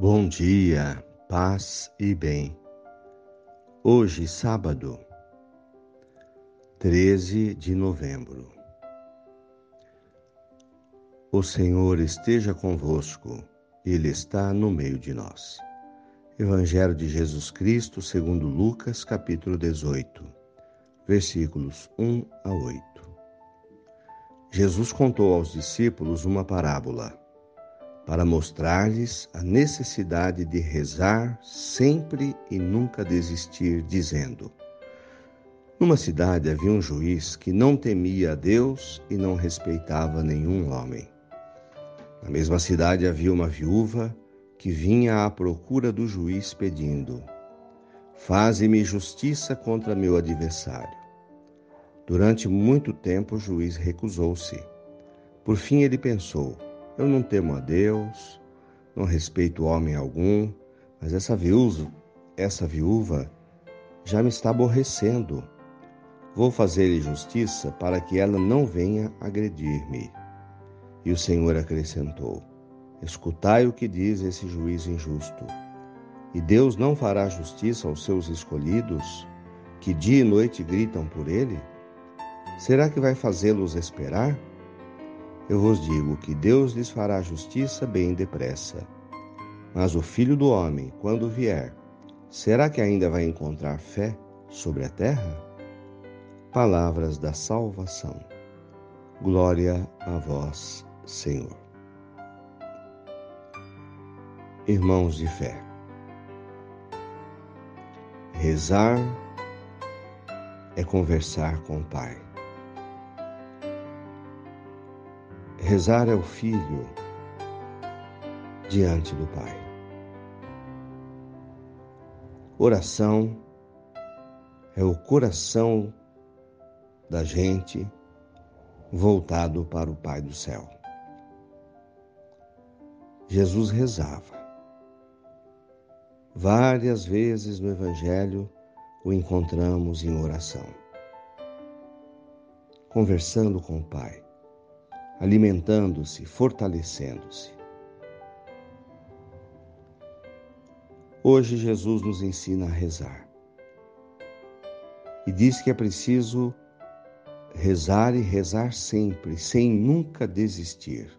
Bom dia, paz e bem. Hoje, sábado, 13 de novembro. O Senhor esteja convosco, Ele está no meio de nós. Evangelho de Jesus Cristo, segundo Lucas, capítulo 18, versículos 1 a 8. Jesus contou aos discípulos uma parábola para mostrar-lhes a necessidade de rezar sempre e nunca desistir, dizendo: Numa cidade havia um juiz que não temia a Deus e não respeitava nenhum homem. Na mesma cidade havia uma viúva que vinha à procura do juiz pedindo: Faze-me justiça contra meu adversário. Durante muito tempo o juiz recusou-se. Por fim ele pensou: eu não temo a Deus, não respeito homem algum, mas essa viúva, essa viúva já me está aborrecendo. Vou fazer-lhe justiça para que ela não venha agredir-me. E o Senhor acrescentou: Escutai o que diz esse juiz injusto. E Deus não fará justiça aos seus escolhidos, que dia e noite gritam por ele? Será que vai fazê-los esperar? Eu vos digo que Deus lhes fará justiça bem depressa. Mas o filho do homem, quando vier, será que ainda vai encontrar fé sobre a terra? Palavras da salvação. Glória a vós, Senhor. Irmãos de fé, rezar é conversar com o Pai. Rezar é o filho diante do Pai. Oração é o coração da gente voltado para o Pai do céu. Jesus rezava. Várias vezes no Evangelho o encontramos em oração, conversando com o Pai alimentando-se, fortalecendo-se. Hoje Jesus nos ensina a rezar. E diz que é preciso rezar e rezar sempre, sem nunca desistir.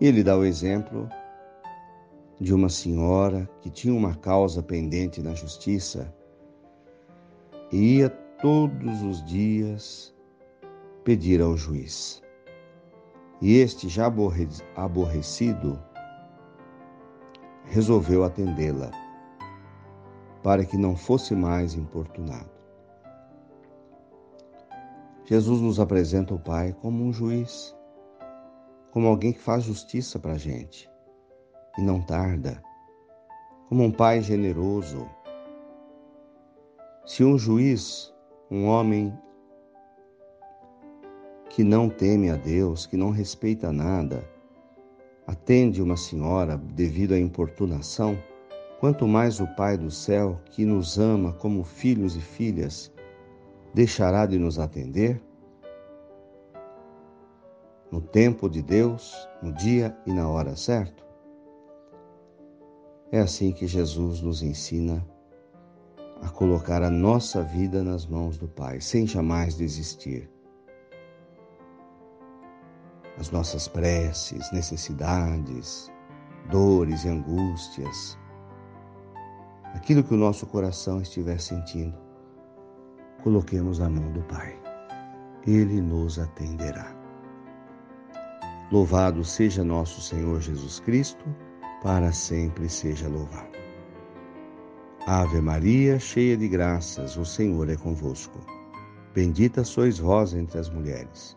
Ele dá o exemplo de uma senhora que tinha uma causa pendente na justiça e ia todos os dias pedir ao juiz. E este, já aborrecido, resolveu atendê-la, para que não fosse mais importunado. Jesus nos apresenta o Pai como um juiz, como alguém que faz justiça para a gente e não tarda, como um Pai generoso. Se um juiz, um homem que não teme a Deus, que não respeita nada, atende uma senhora devido à importunação, quanto mais o Pai do céu, que nos ama como filhos e filhas, deixará de nos atender? No tempo de Deus, no dia e na hora certo? É assim que Jesus nos ensina a colocar a nossa vida nas mãos do Pai, sem jamais desistir as nossas preces, necessidades, dores e angústias, aquilo que o nosso coração estiver sentindo, coloquemos na mão do Pai. Ele nos atenderá. Louvado seja nosso Senhor Jesus Cristo, para sempre seja louvado. Ave Maria, cheia de graças, o Senhor é convosco. Bendita sois vós entre as mulheres